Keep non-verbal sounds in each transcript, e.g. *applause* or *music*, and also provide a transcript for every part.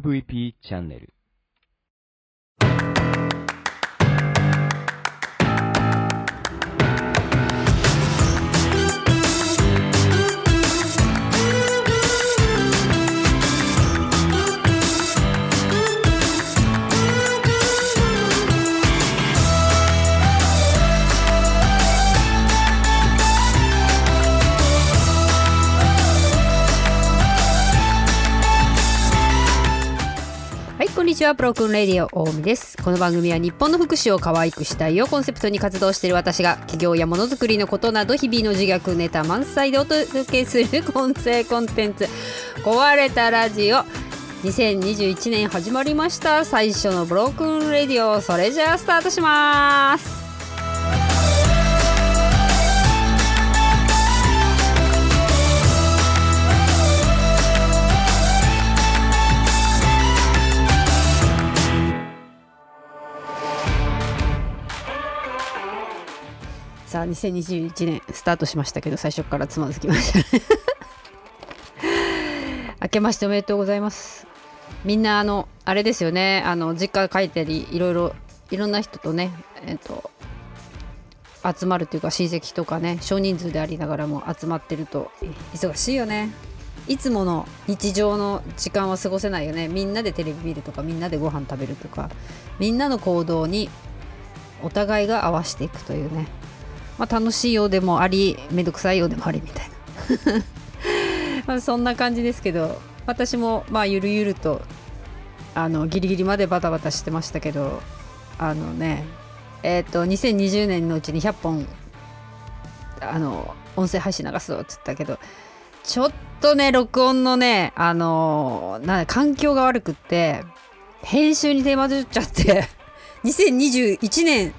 MVP チャンネル。ちは。プロクレディオ大見です。この番組は日本の福祉を可愛くしたいをコンセプトに活動している私が企業やものづくりのことなど日々の自虐ネタ満載でお届けする *laughs* 音声コンテンツ壊れたラジオ2021年始まりました最初のブロークンレディオそれじゃあスタートしますさあ2021年スタートしましたけど最初からつまずきましたね。*laughs* 明けましておめでとうございます。みんなあのあれですよね。あの実家帰ったりいろいろいろんな人とねえっと集まるというか親戚とかね少人数でありながらも集まってると忙しいよね。いつもの日常の時間は過ごせないよね。みんなでテレビ見るとかみんなでご飯食べるとかみんなの行動にお互いが合わせていくというね。まあ、楽しいようでもありめんどくさいようでもありみたいな。*laughs* まあそんな感じですけど私もまあゆるゆるとあのギリギリまでバタバタしてましたけどあのねえっ、と2020年のうちに100本あの音声配信流すぞって言ったけどちょっとね録音のねあのな環境が悪くって編集に手間取っちゃって *laughs* 2021年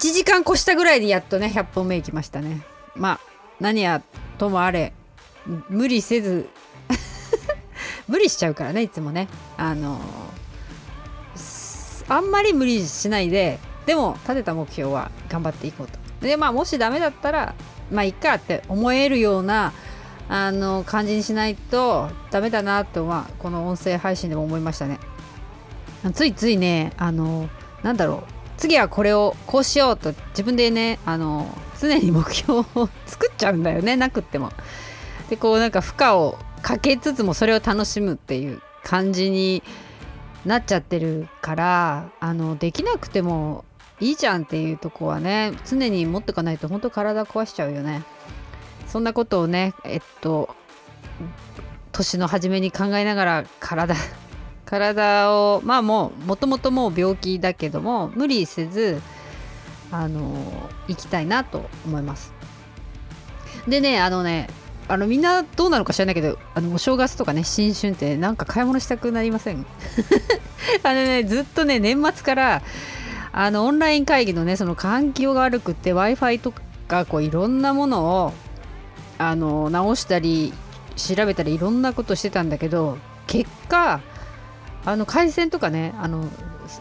1時間越したぐらいにやっとね100本目行きましたね。まあ何やともあれ無理せず *laughs* 無理しちゃうからねいつもね。あのすあんまり無理しないででも立てた目標は頑張っていこうと。でまあもしダメだったらまあいっかって思えるようなあの感じにしないとダメだなとはこの音声配信でも思いましたね。ついついねあのなんだろう。次はこれをこうしようと自分でねあの常に目標を作っちゃうんだよねなくっても。でこうなんか負荷をかけつつもそれを楽しむっていう感じになっちゃってるからあのできなくてもいいじゃんっていうとこはね常に持ってかないと本当体壊しちゃうよね。そんなことをねえっと年の初めに考えながら体体をまあもうもともともう病気だけども無理せずあの行きたいなと思います。でねあのねあのみんなどうなのか知らないけどあのお正月とかね新春ってなんか買い物したくなりません？*laughs* あのねずっとね年末からあのオンライン会議のねその環境が悪くって w i f i とかこういろんなものをあの直したり調べたりいろんなことしてたんだけど結果あの回線とかねあの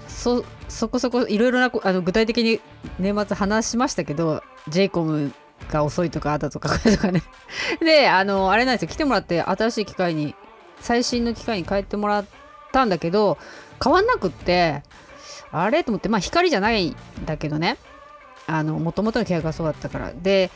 そこそこいろいろなあの具体的に年末話しましたけど j イコムが遅いとかあったとかとかねであのあれなんですよ。来てもらって新しい機械に最新の機械に変えてもらったんだけど変わんなくってあれ？と思ってまあ光じゃないんだけどね。あの元々の契約がそうだったから。で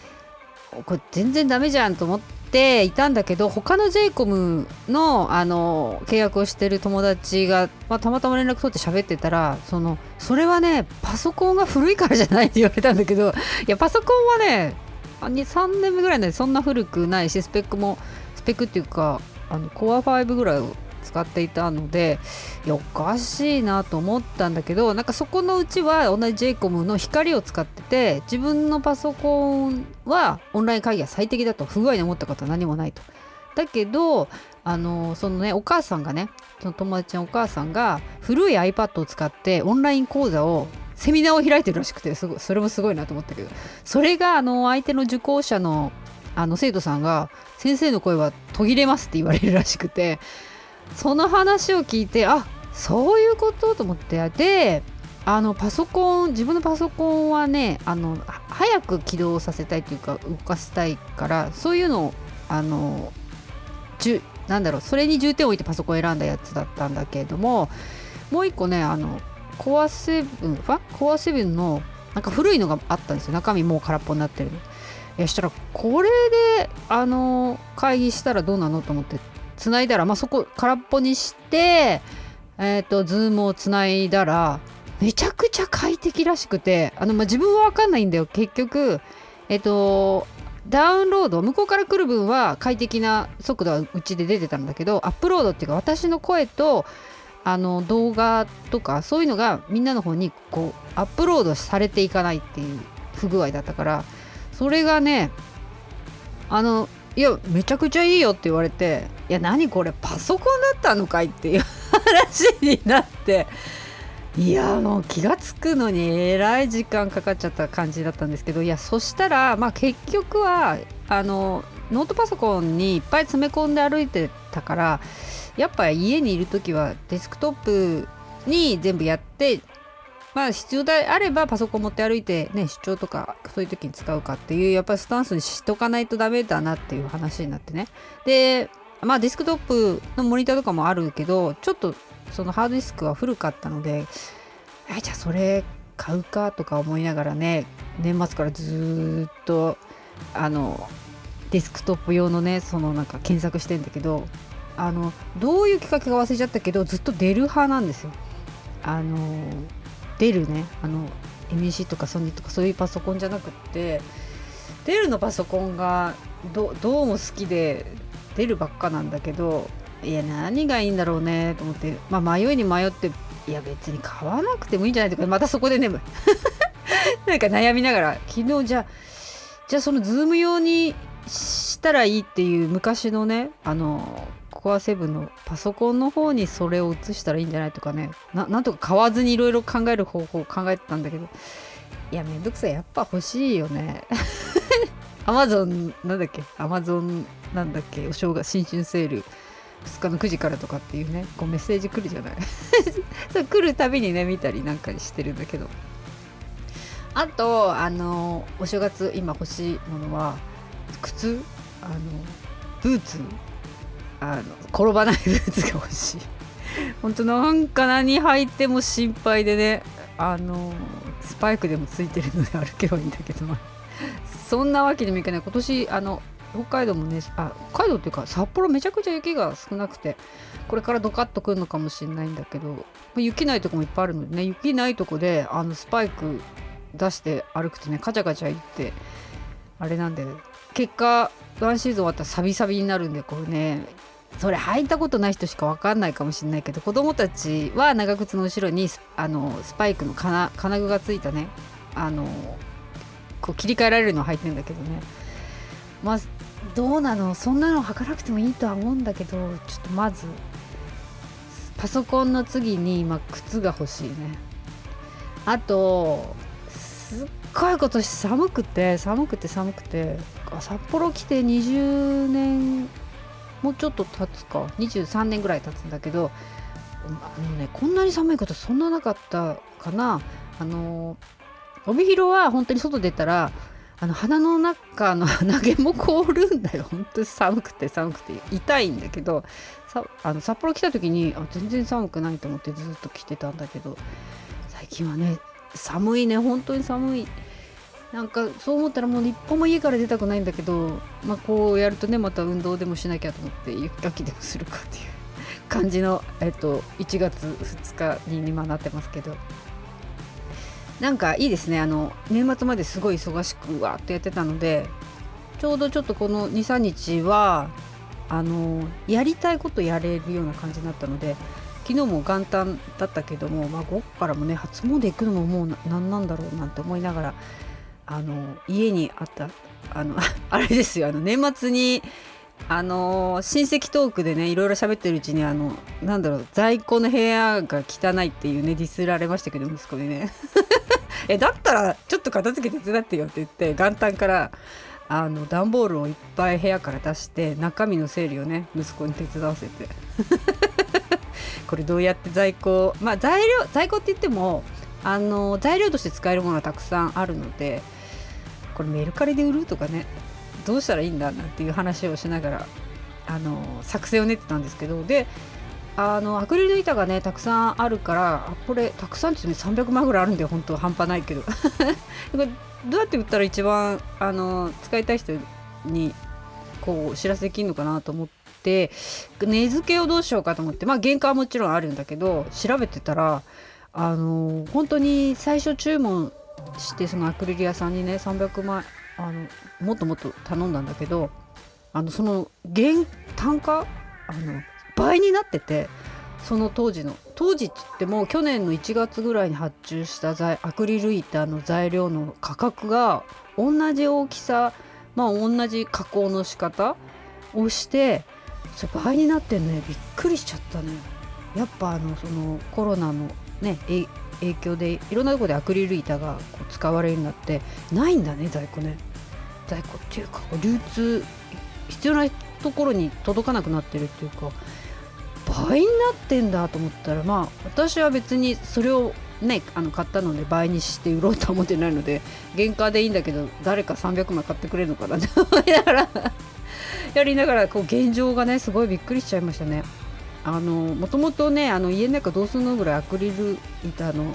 これ全然ダメじゃんと思っていたんだけど他の j イコムのあの契約をしてる友達が、まあ、たまたま連絡取って喋ってたらそのそれはねパソコンが古いからじゃないって言われたんだけどいやパソコンはね3年目ぐらいなんでそんな古くないしスペックもスペックっていうかあの Core5 ぐらい使っていたのでいやおかしいなと思ったんだけどなんかそこのうちは同じ j イコムの光を使ってて自分のパソコンはオンライン会議が最適だと不具合に思ったことは何もないと。だけどあのそのねお母さんがねその友達のお母さんが古い iPad を使ってオンライン講座をセミナーを開いてるらしくてすごいそれもすごいなと思ったけどそれがあの相手の受講者のあの生徒さんが「先生の声は途切れます」って言われるらしくてその話を聞いてあそういうことと思って。であのパソコン自分のパソコンはねあの早く起動させたいというか動かしたいからそういうのをあのなんだろうそれに重点を置いてパソコン選んだやつだったんだけれどももう一個ねあのコア7ファ？コア7のなんか古いのがあったんですよ。中身もう空っぽになってるの。いやしたらこれであの会議したらどうなのと思って。つないだら、まあ、そこ空っぽにしてえっ、ー、とズームをつないだらめちゃくちゃ快適らしくてあの、まあ、自分は分かんないんだよ。結局えっ、ー、とダウンロード向こうから来る分は快適な速度はうちで出てたんだけどアップロードっていうか私の声とあの動画とかそういうのがみんなの方にこうアップロードされていかないっていう不具合だったからそれがねあのいやめちゃくちゃいいよって言われていや何これパソコンだったのかいっていう話になっていやもう気が付くのにえらい時間かかっちゃった感じだったんですけどいやそしたらまあ結局はあのノートパソコンにいっぱい詰め込んで歩いてたからやっぱ家にいる時はデスクトップに全部やってまあ必要であればパソコン持って歩いてね出張とかそういう時に使うかっていうやっぱりスタンスにしとかないとダメだなっていう話になってね。でまあデスクトップのモニターとかもあるけどちょっとそのハードディスクは古かったのでえじゃあそれ買うかとか思いながらね年末からずっとあのデスクトップ用のねそのなんか検索してんだけどあのどういうきっかけか忘れちゃったけどずっとデル派なんですよ。あのデルね。あの MEC とかソニーとかそういうパソコンじゃなくってデルのパソコンがどうも好きで出るばっかなんだけどいや何がいいんだろうねと思って、まあ、迷いに迷っていや別に買わなくてもいいんじゃないとかまたそこで眠 *laughs* なんか悩みながら昨日じゃあじゃあそのズーム用にしたらいいっていう昔のねあのコア7のパソコンの方にそれを移したらいいんじゃないとかね。なんとか買わずにいろいろ考える方法を考えてたんだけど。いやめんどくさい。やっぱ欲しいよね。*laughs* アマゾンなんだっけ？アマゾンなんだっけ？お正月新春セール。2日の9時からとかっていうね。こうメッセージ来るじゃない。*laughs* そう来るたびにね見たりなんかしてるんだけど。あとあのお正月今欲しいものは靴？あのブーツ。あの転ばないブーツが欲しい。*laughs* 本当なんか何履いても心配でねあのスパイクでもついてるので歩けばいいんだけど。*laughs* そんなわけにもいかない。今年あの北海道もねあ北海道っていうか札幌めちゃくちゃ雪が少なくてこれからドカッとくるのかもしれないんだけど雪ないとこもいっぱいあるのでね雪ないとこであのスパイク出して歩くとねカチャカチャいってあれなんで結果ワンシーズン終わったらサビサビになるんでこれねそれ履いたことない人しか分かんないかもしれないけど子供たちは長靴の後ろにあのスパイクの金金具がついたね。あのこう切り替えられるのを履いてんだけどね。まあどうなの？そんなの履かなくてもいいとは思うんだけどちょっとまずパソコンの次に今靴が欲しいね。あとすっごい今年寒くて寒くて寒くて札幌来て20年もうちょっと経つか。23年ぐらい経つんだけどあの、ね、こんなに寒いことそんななかったかな。あの帯広は本当に外出たらあの鼻の中の *laughs* 鼻毛も凍るんだよ。本当に寒くて寒くて。痛いんだけどさあの札幌来た時にあ全然寒くないと思ってずっと来てたんだけど最近はね寒いね。本当に寒い。なんかそう思ったらもう一歩も家から出たくないんだけど、まあ、こうやるとねまた運動でもしなきゃと思って雪かきでもするかっていう感じの、えっと、1月2日に今なってますけど。なんかいいですね。あの年末まですごい忙しくわっとやってたのでちょうどちょっとこの23日はあのやりたいことやれるような感じになったので昨日も元旦だったけども、まあ、午後からもね初詣行くのももう何なんだろうなんて思いながらあの家にあったあの *laughs* あれですよあの年末にあの親戚トークでねいろいろ喋ってるうちにあのなんだろう在庫の部屋が汚いっていうねディスられましたけど息子にね。*laughs* えだったらちょっと片付け手伝ってよって言って元旦からあの段ボールをいっぱい部屋から出して中身の整理をね息子に手伝わせて。*laughs* これどうやって在庫まあ材料在庫って言ってもあの材料として使えるものはたくさんあるのでこれメルカリで売るとかねどうしたらいいんだなんていう話をしながらあの作戦を練ってたんですけどであのアクリル板がねたくさんあるからこれたくさんってね300万ぐらいあるんで本当半端ないけど。*laughs* どうやって売ったら一番あの使いたい人にこうお知らせできるのかなと思って値付けをどうしようかと思ってまあ原価はもちろんあるんだけど調べてたらあの本当に最初注文してそのアクリル屋さんにね300万あのもっともっと頼んだんだけどあのその原単価？あの倍になっててその当時の当時っつっても去年の1月ぐらいに発注した材アクリル板の材料の価格が同じ大きさまあ同じ加工の仕方をしてそれ倍になってんねびっくりしちゃったねやっぱあのそのコロナのね影響でいろんなとこでアクリル板がこう使われるようになってないんだね在庫ね在庫っていうか流通必要なところに届かなくなってるっていうか倍になってんだと思ったらまあ私は別にそれをねあの買ったので倍にして売ろうとは思ってないので原価でいいんだけど誰か300枚買ってくれるのかなって思いながらやりながらこう現状がねすごいびっくりしちゃいましたね。あのもともとねあの家の中どうするのぐらいアクリル板の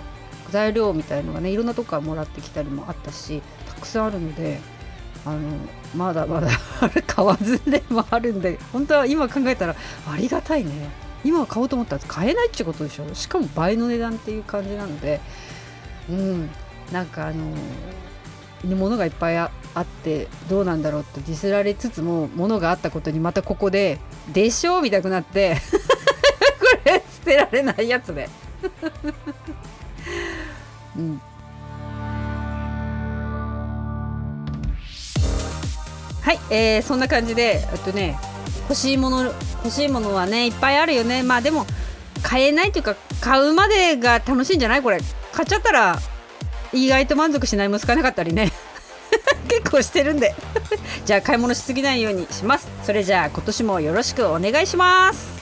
材料みたいのがねいろんなとこからもらってきたりもあったしたくさんあるのであのまだまだ *laughs* 買わずでもあるんで本当は今考えたらありがたいね。今買おうと思ったら買えないってことでしょ。しかも倍の値段っていう感じなのでうん。なんかあの物がいっぱいあってどうなんだろうってディスられつつも物があったことにまたここで「でしょ?」みたくなって。*laughs* てられないやつで *laughs* うん。はい、えー、そんな感じであとね欲しいもの欲しいものはねいっぱいあるよね。まあでも買えないというか買うまでが楽しいんじゃない？これ。買っちゃったら意外と満足しないも使えなかったりね。*laughs* 結構してるんで。*laughs* じゃあ買い物しすぎないようにします。それじゃあ今年もよろしくお願いします